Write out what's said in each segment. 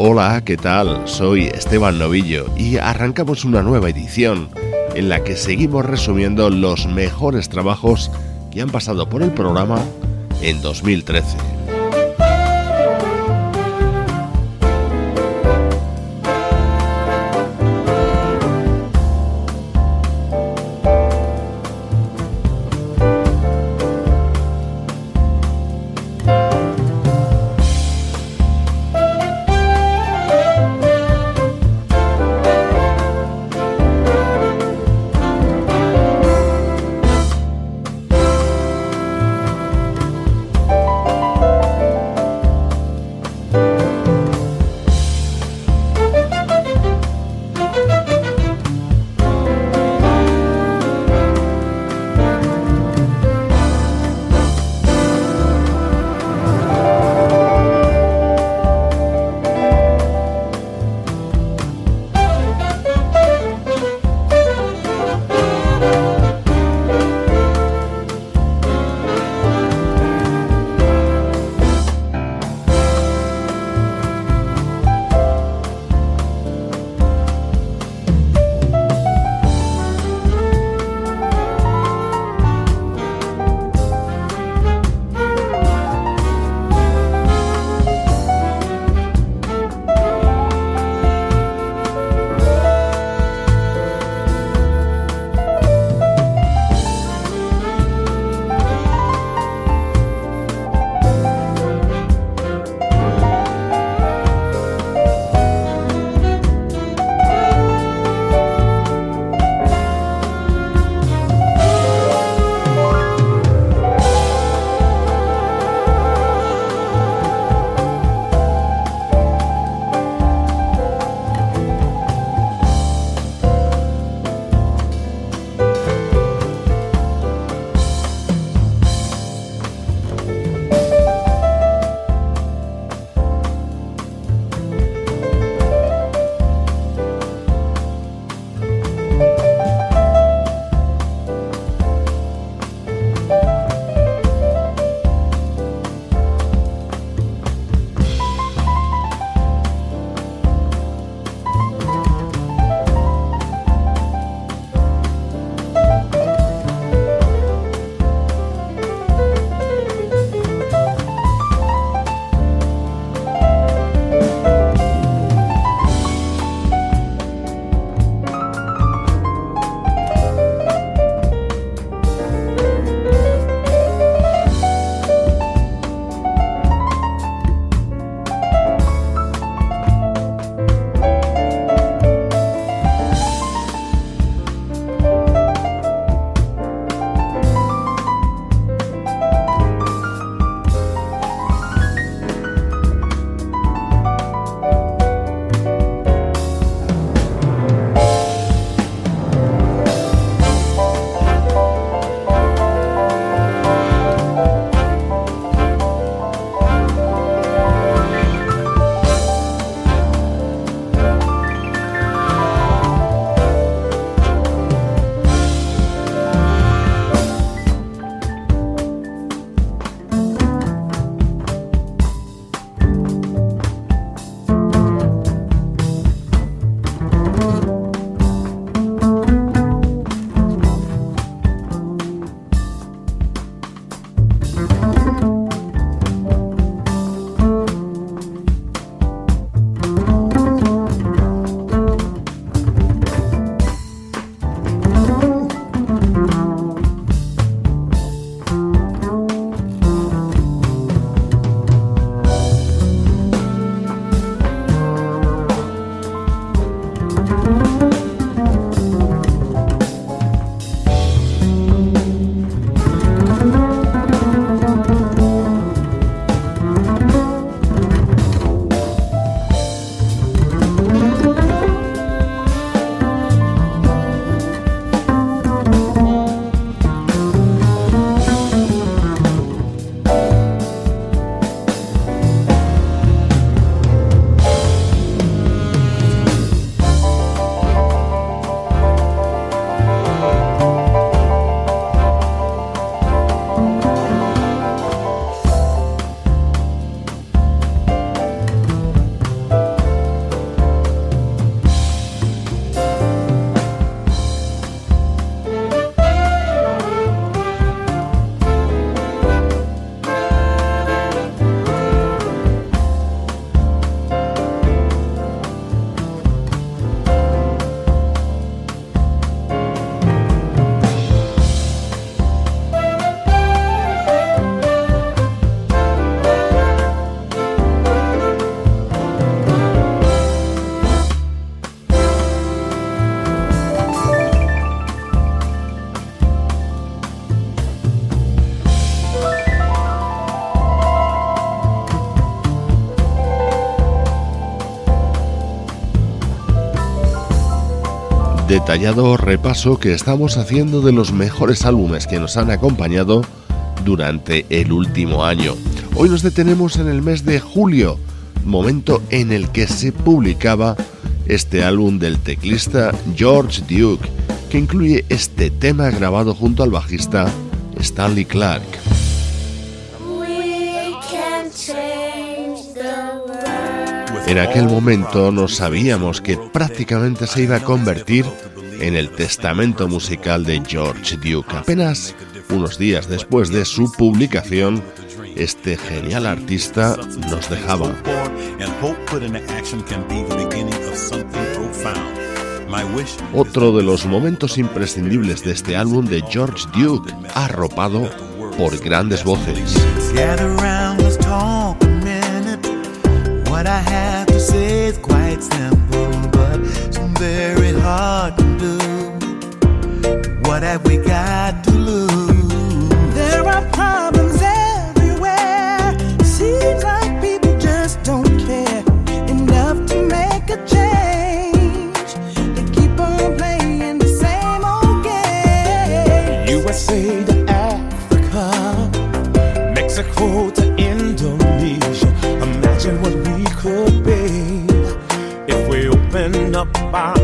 Hola, ¿qué tal? Soy Esteban Novillo y arrancamos una nueva edición en la que seguimos resumiendo los mejores trabajos que han pasado por el programa en 2013. Detallado repaso que estamos haciendo de los mejores álbumes que nos han acompañado durante el último año. Hoy nos detenemos en el mes de julio, momento en el que se publicaba este álbum del teclista George Duke, que incluye este tema grabado junto al bajista Stanley Clark. En aquel momento no sabíamos que prácticamente se iba a convertir en el testamento musical de George Duke. Apenas unos días después de su publicación, este genial artista nos dejaba. Otro de los momentos imprescindibles de este álbum de George Duke, arropado por grandes voces. But it's very hard to do. What have we got to lose? There are problems everywhere. Seems like people just don't care enough to make a change. They keep on playing the same old game. USA to Africa, Mexico up by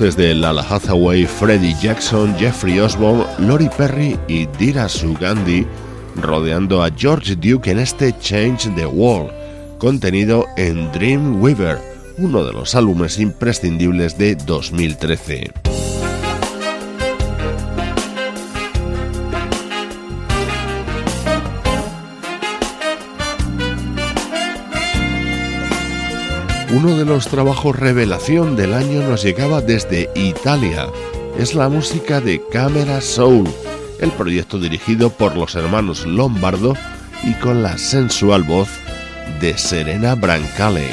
voces de Lala Hathaway, Freddie Jackson, Jeffrey Osborne, Lori Perry y Dira Sugandhi, rodeando a George Duke en este Change the World, contenido en Dreamweaver, uno de los álbumes imprescindibles de 2013. Uno de los trabajos revelación del año nos llegaba desde Italia. Es la música de Camera Soul, el proyecto dirigido por los hermanos Lombardo y con la sensual voz de Serena Brancale.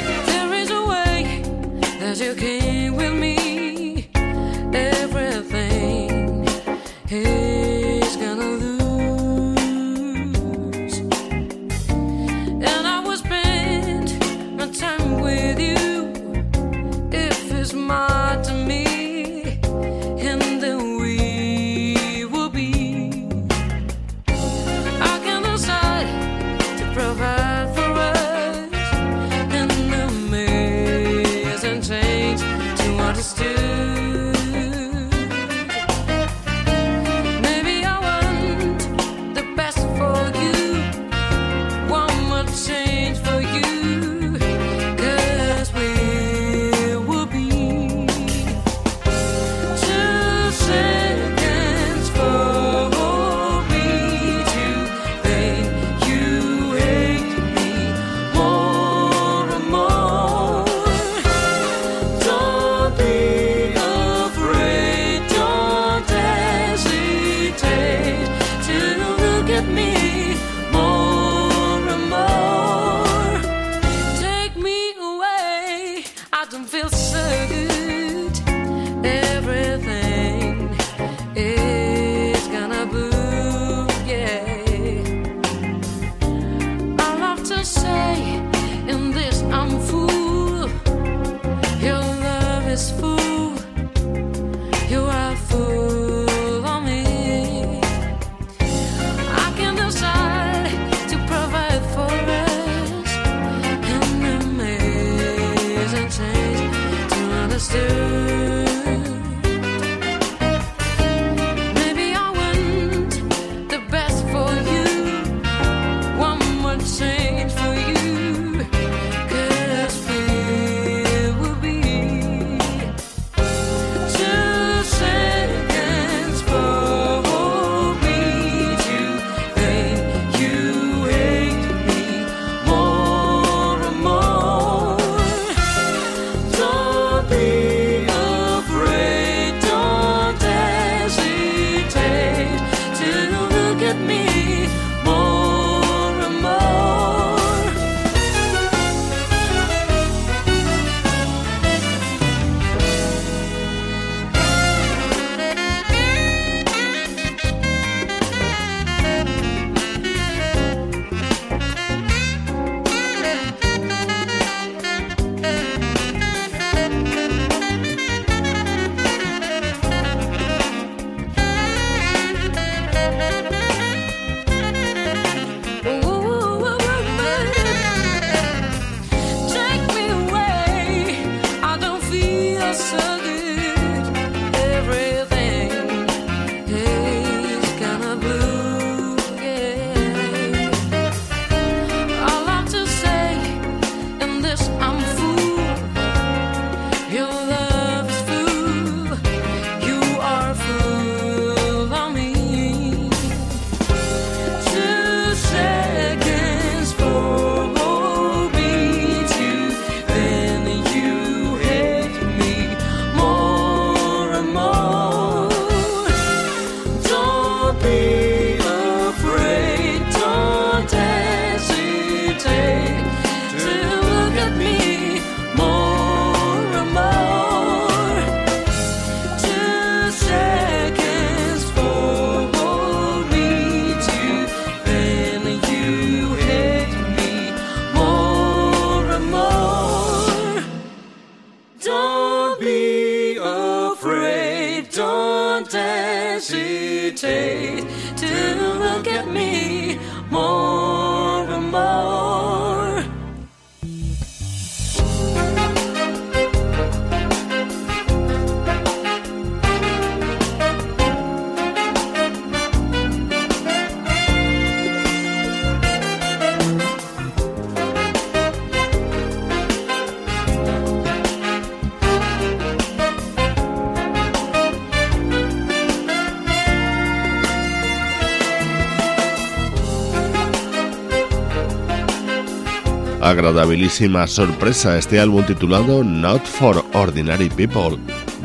Agradabilísima sorpresa este álbum titulado Not for Ordinary People.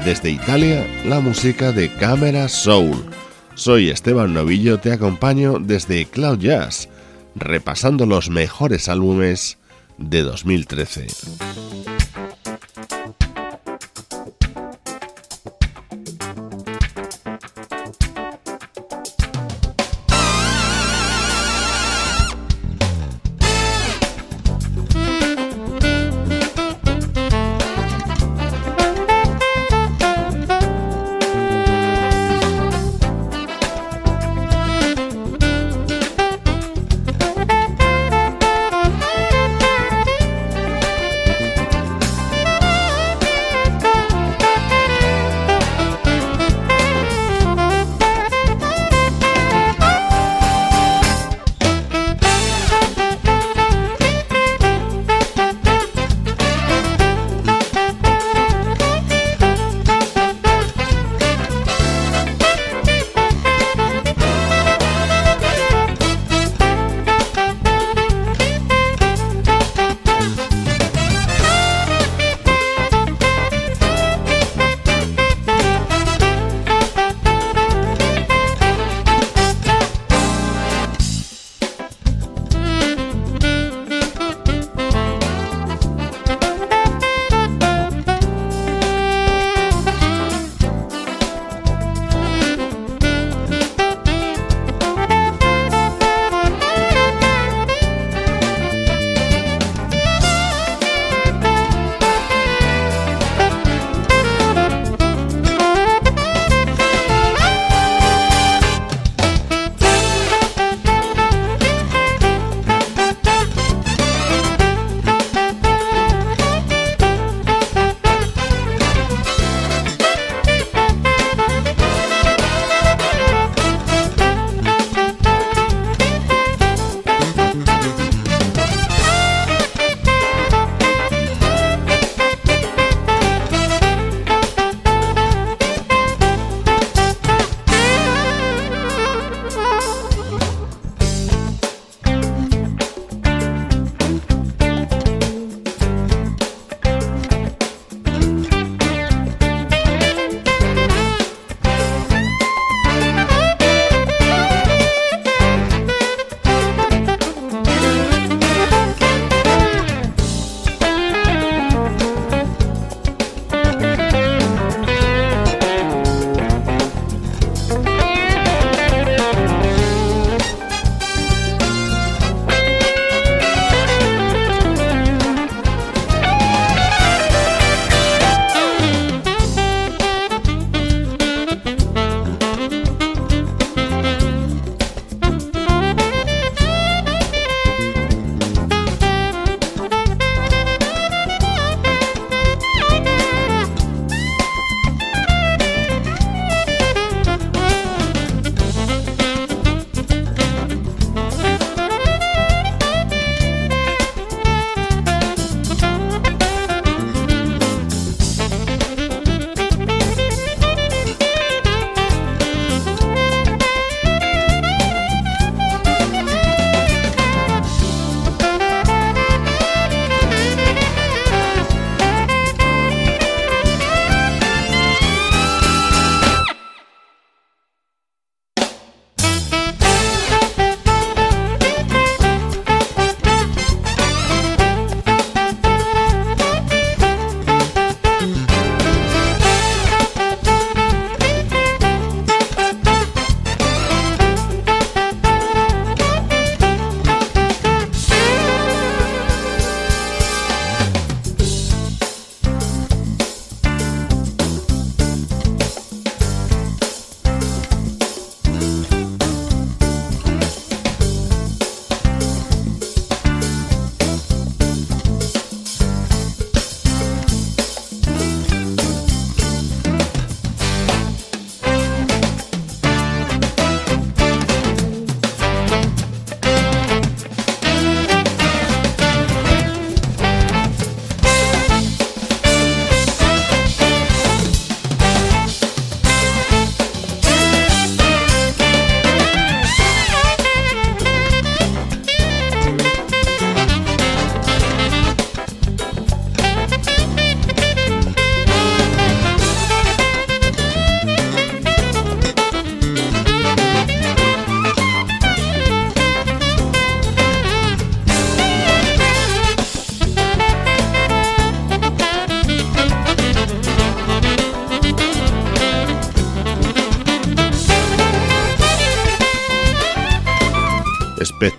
Desde Italia, la música de Camera Soul. Soy Esteban Novillo, te acompaño desde Cloud Jazz, repasando los mejores álbumes de 2013.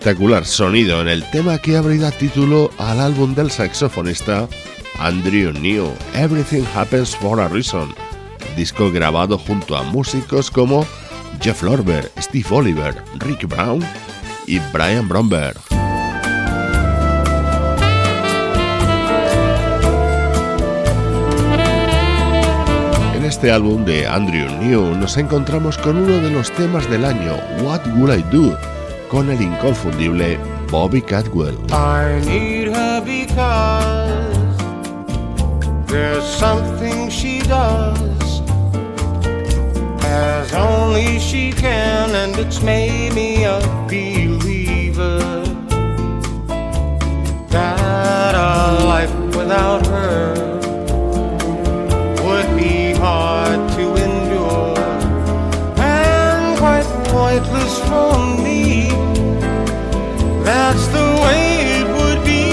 Espectacular sonido en el tema que abrirá título al álbum del saxofonista Andrew New, Everything Happens for a Reason, disco grabado junto a músicos como Jeff Lorber, Steve Oliver, Rick Brown y Brian Bromberg. En este álbum de Andrew New nos encontramos con uno de los temas del año, What Will I Do, con el inconfundible Bobby Cadwell. I need her because there's something she does as only she can, and it's made me a believer that a life without her would be hard to endure and quite pointless for me. That's the way it would be.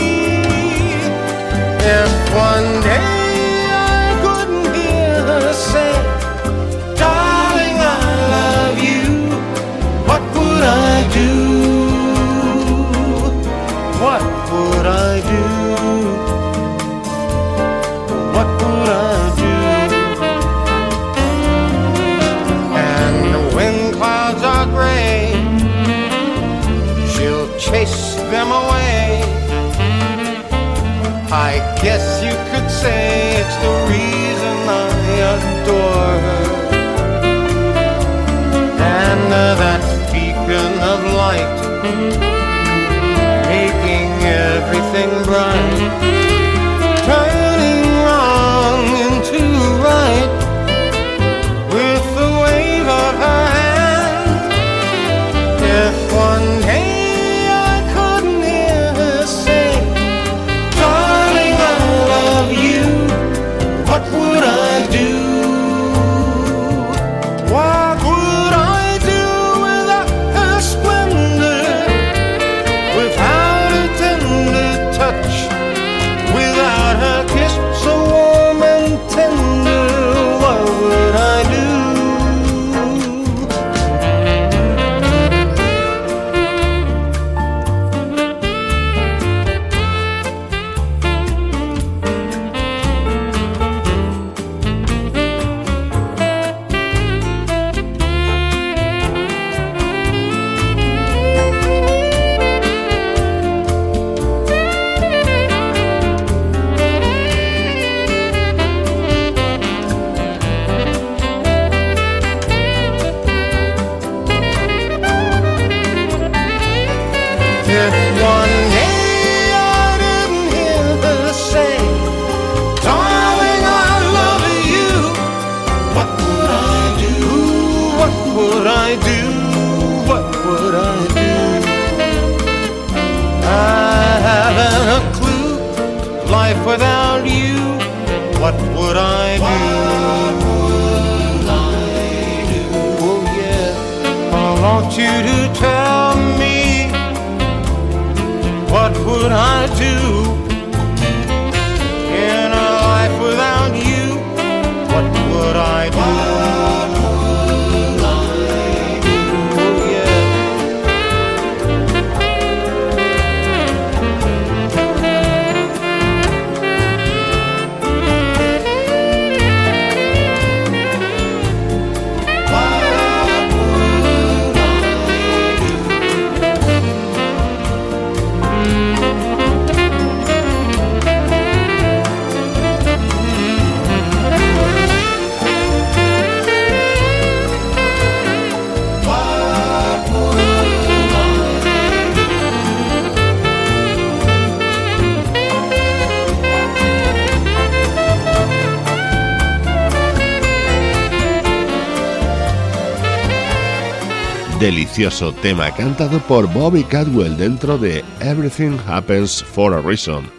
If one day Guess you could say it's the reason I adore her. And uh, that beacon of light, making everything bright, Delicioso tema cantado por Bobby Cadwell dentro de Everything Happens for a Reason,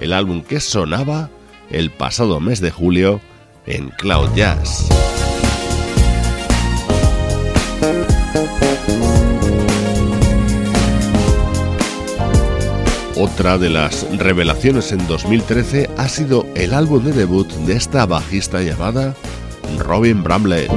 el álbum que sonaba el pasado mes de julio en Cloud Jazz. Otra de las revelaciones en 2013 ha sido el álbum de debut de esta bajista llamada Robin Bramlett.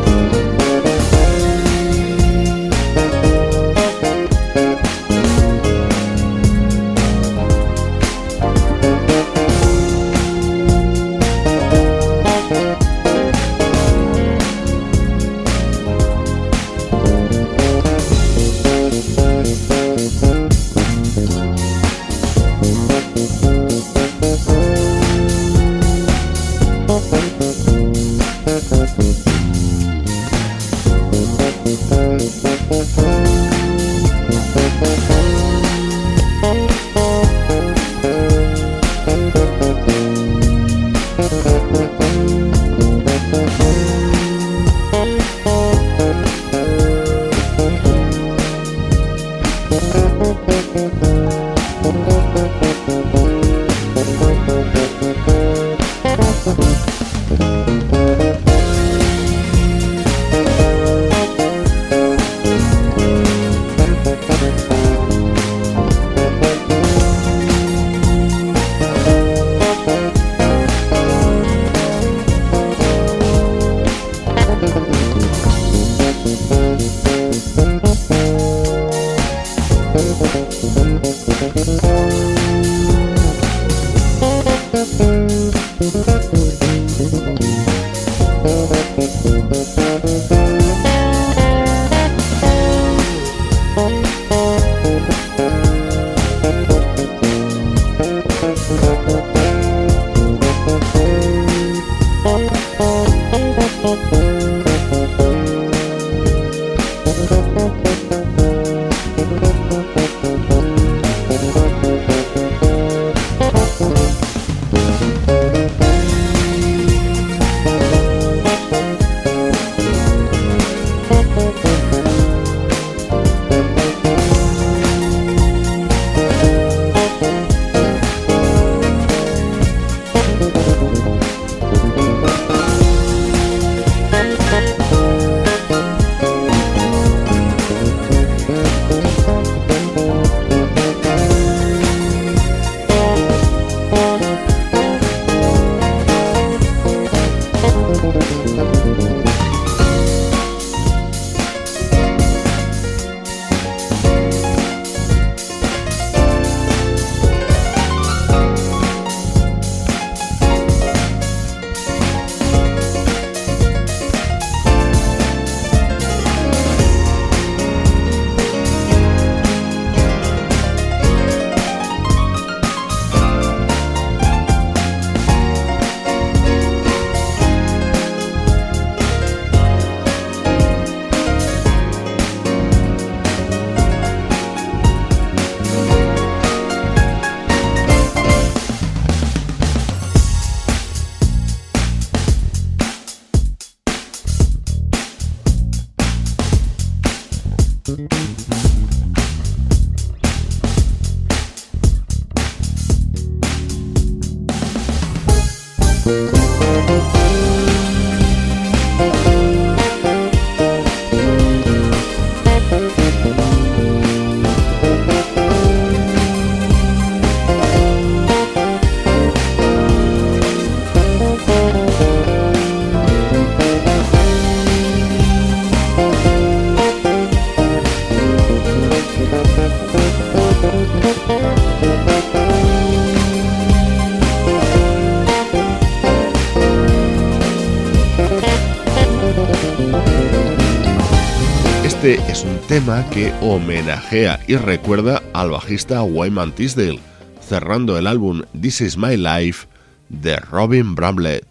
Tema que homenajea y recuerda al bajista Wyman Tisdale, cerrando el álbum This Is My Life de Robin Bramlett.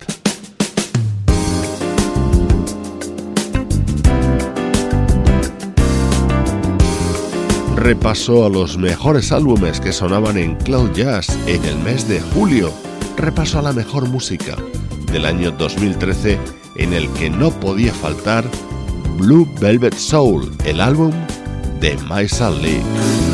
Repaso a los mejores álbumes que sonaban en Cloud Jazz en el mes de julio. Repaso a la mejor música del año 2013 en el que no podía faltar Blue Velvet Soul, el álbum de My League.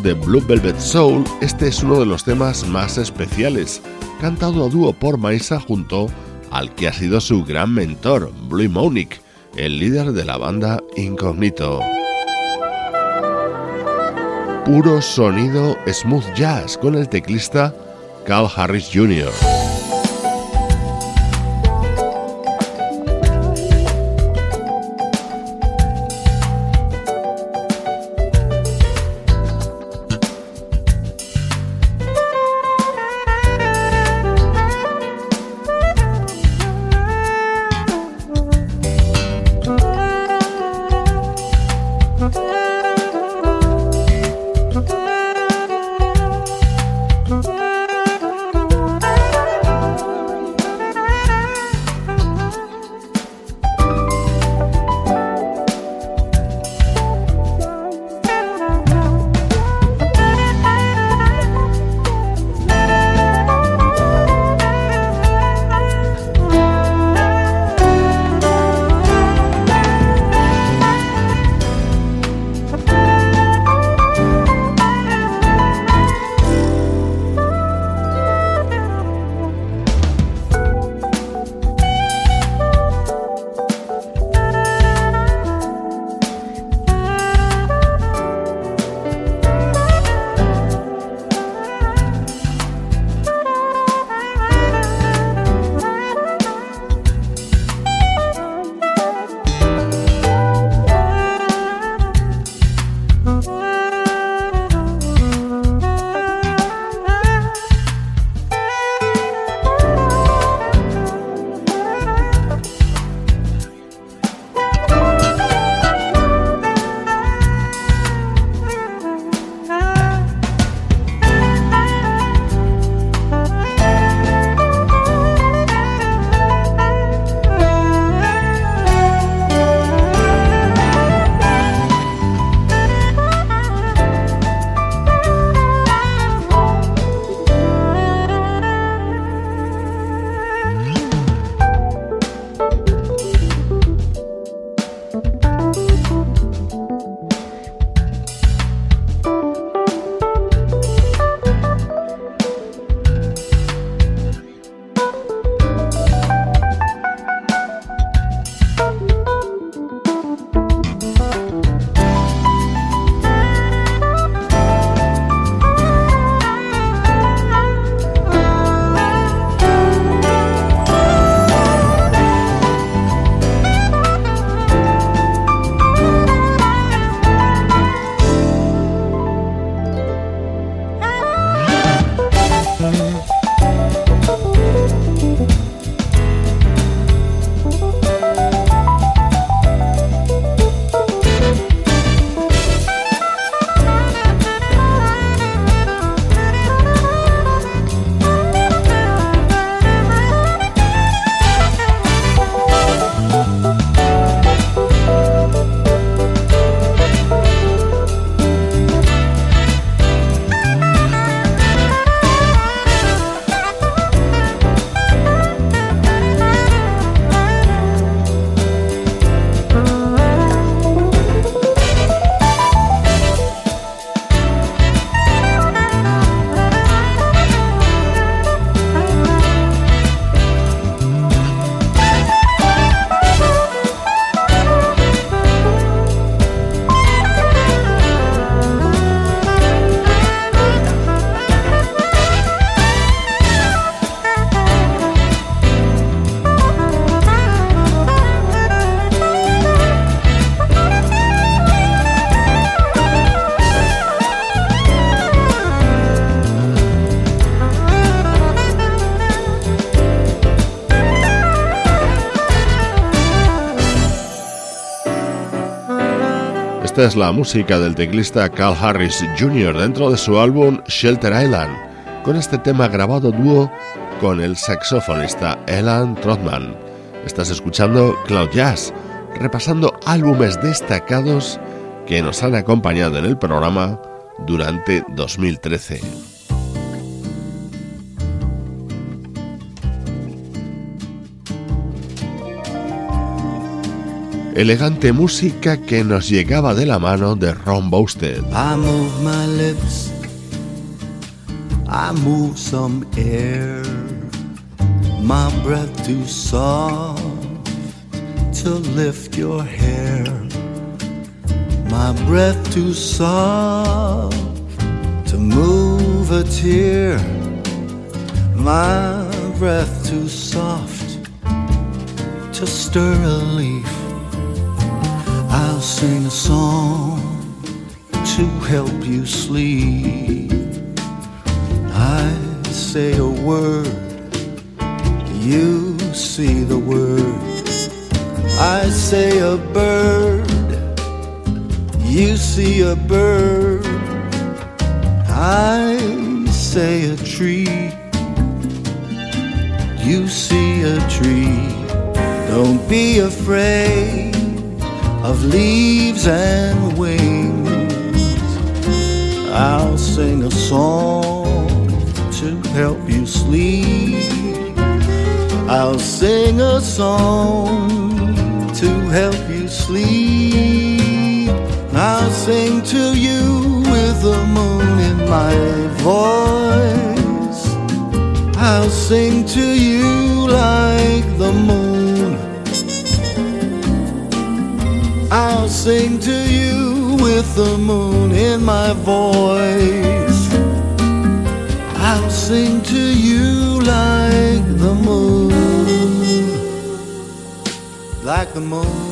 de Blue Velvet Soul, este es uno de los temas más especiales, cantado a dúo por Maisa junto al que ha sido su gran mentor, Blue Monic, el líder de la banda Incognito. Puro sonido smooth jazz con el teclista Cal Harris Jr. es la música del teclista Carl Harris Jr. dentro de su álbum Shelter Island, con este tema grabado dúo con el saxofonista Elan Trotman. Estás escuchando Cloud Jazz, repasando álbumes destacados que nos han acompañado en el programa durante 2013. Elegante música que nos llegaba de la mano de Ron Bousted. I move my lips, I move some air, my breath too soft to lift your hair, my breath too soft to move a tear, my breath too soft to stir a leaf. I'll sing a song to help you sleep. I say a word, you see the word. I say a bird, you see a bird. I say a tree, you see a tree. Don't be afraid of leaves and wings. I'll sing a song to help you sleep. I'll sing a song to help you sleep. I'll sing to you with the moon in my voice. I'll sing to you like the moon. I'll sing to you with the moon in my voice. I'll sing to you like the moon, like the moon.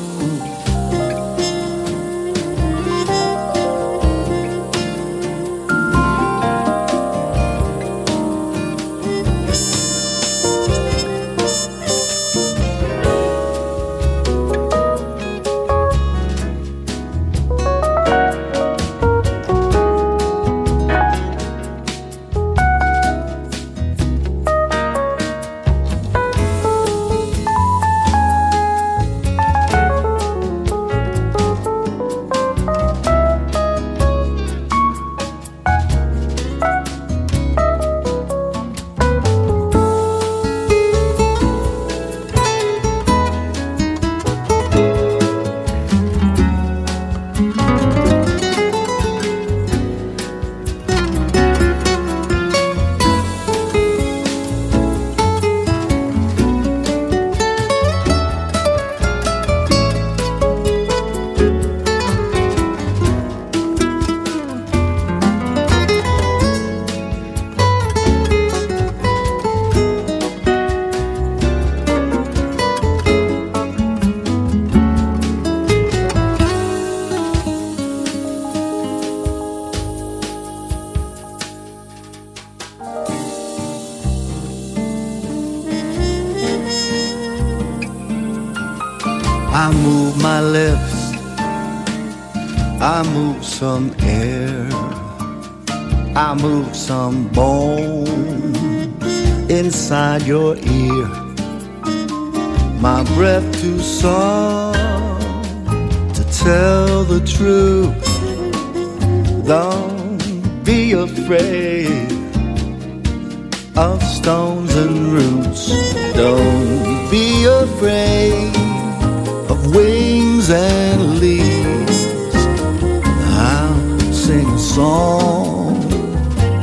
Song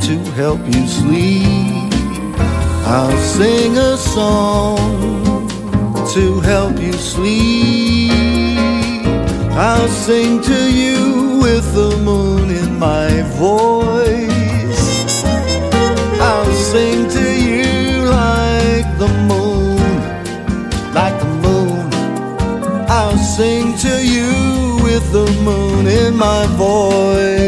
to help you sleep. I'll sing a song to help you sleep. I'll sing to you with the moon in my voice. I'll sing to you like the moon, like the moon. I'll sing to you with the moon in my voice.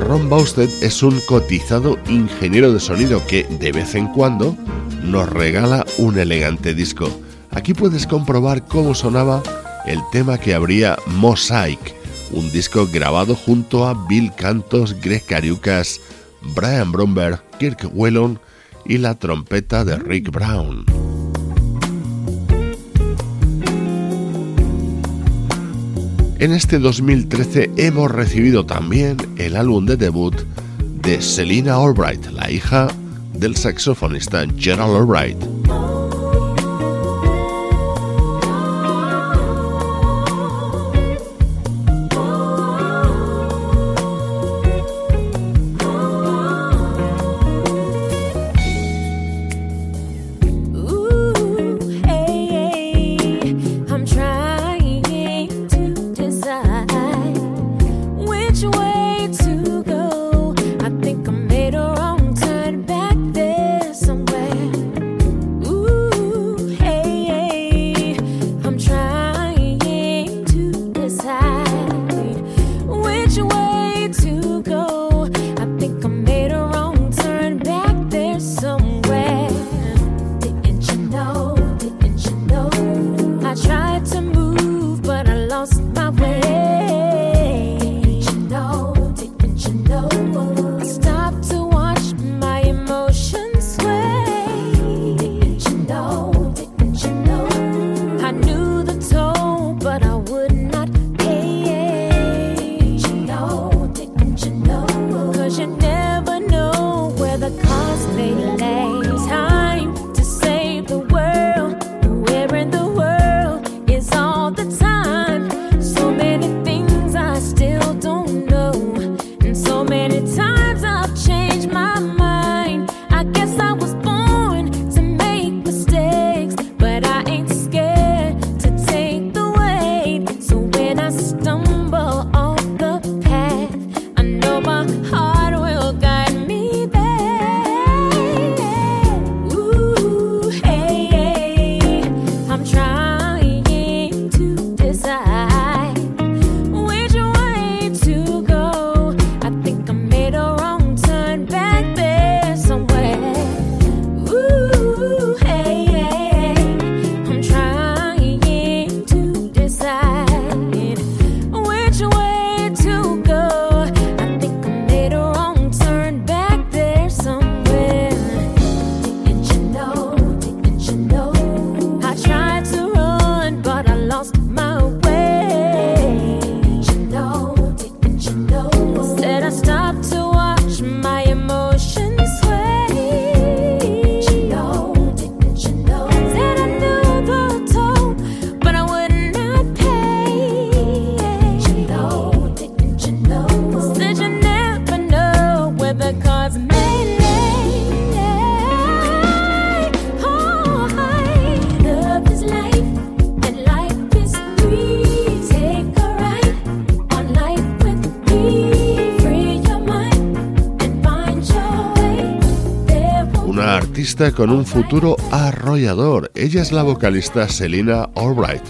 Ron Bausted es un cotizado ingeniero de sonido que de vez en cuando nos regala un elegante disco. Aquí puedes comprobar cómo sonaba el tema que abría Mosaic, un disco grabado junto a Bill Cantos, Greg Cariucas, Brian Bromberg, Kirk Whelan y la trompeta de Rick Brown. En este 2013 hemos recibido también el álbum de debut de Selina Albright, la hija del saxofonista Gerald Albright. Con un futuro arrollador. Ella es la vocalista Selina Albright,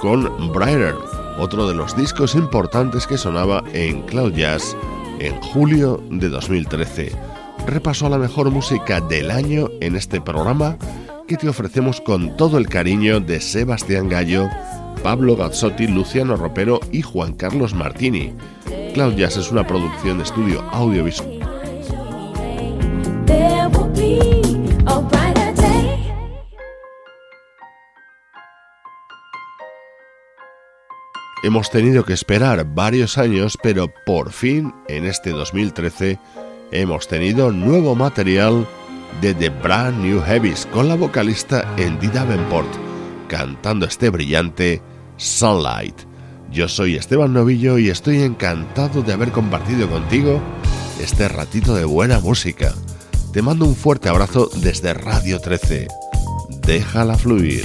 con Brighter, otro de los discos importantes que sonaba en Cloud Jazz en julio de 2013. Repaso a la mejor música del año en este programa que te ofrecemos con todo el cariño de Sebastián Gallo, Pablo Gazzotti, Luciano Ropero y Juan Carlos Martini. Cloud Jazz es una producción de estudio audiovisual Hemos tenido que esperar varios años, pero por fin, en este 2013, hemos tenido nuevo material de The Brand New Heavies con la vocalista Andy Davenport, cantando este brillante Sunlight. Yo soy Esteban Novillo y estoy encantado de haber compartido contigo este ratito de buena música. Te mando un fuerte abrazo desde Radio 13. Déjala fluir.